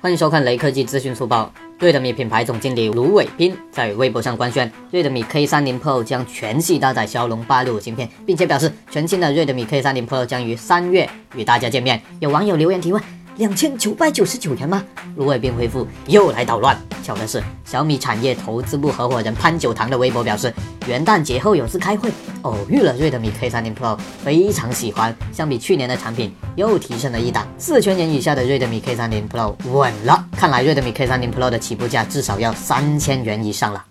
欢迎收看雷科技资讯速报。瑞德米品牌总经理卢伟斌在微博上官宣，瑞德米 K30 Pro 将全系搭载骁龙八六五芯片，并且表示全新的瑞德米 K30 Pro 将于三月与大家见面。有网友留言提问。两千九百九十九元吗？卢伟斌回复又来捣乱。巧的是，小米产业投资部合伙人潘九堂的微博表示，元旦节后有次开会，偶遇了瑞德米 K30 Pro，非常喜欢。相比去年的产品，又提升了一档。四千元以下的瑞德米 K30 Pro 稳了。看来瑞德米 K30 Pro 的起步价至少要三千元以上了。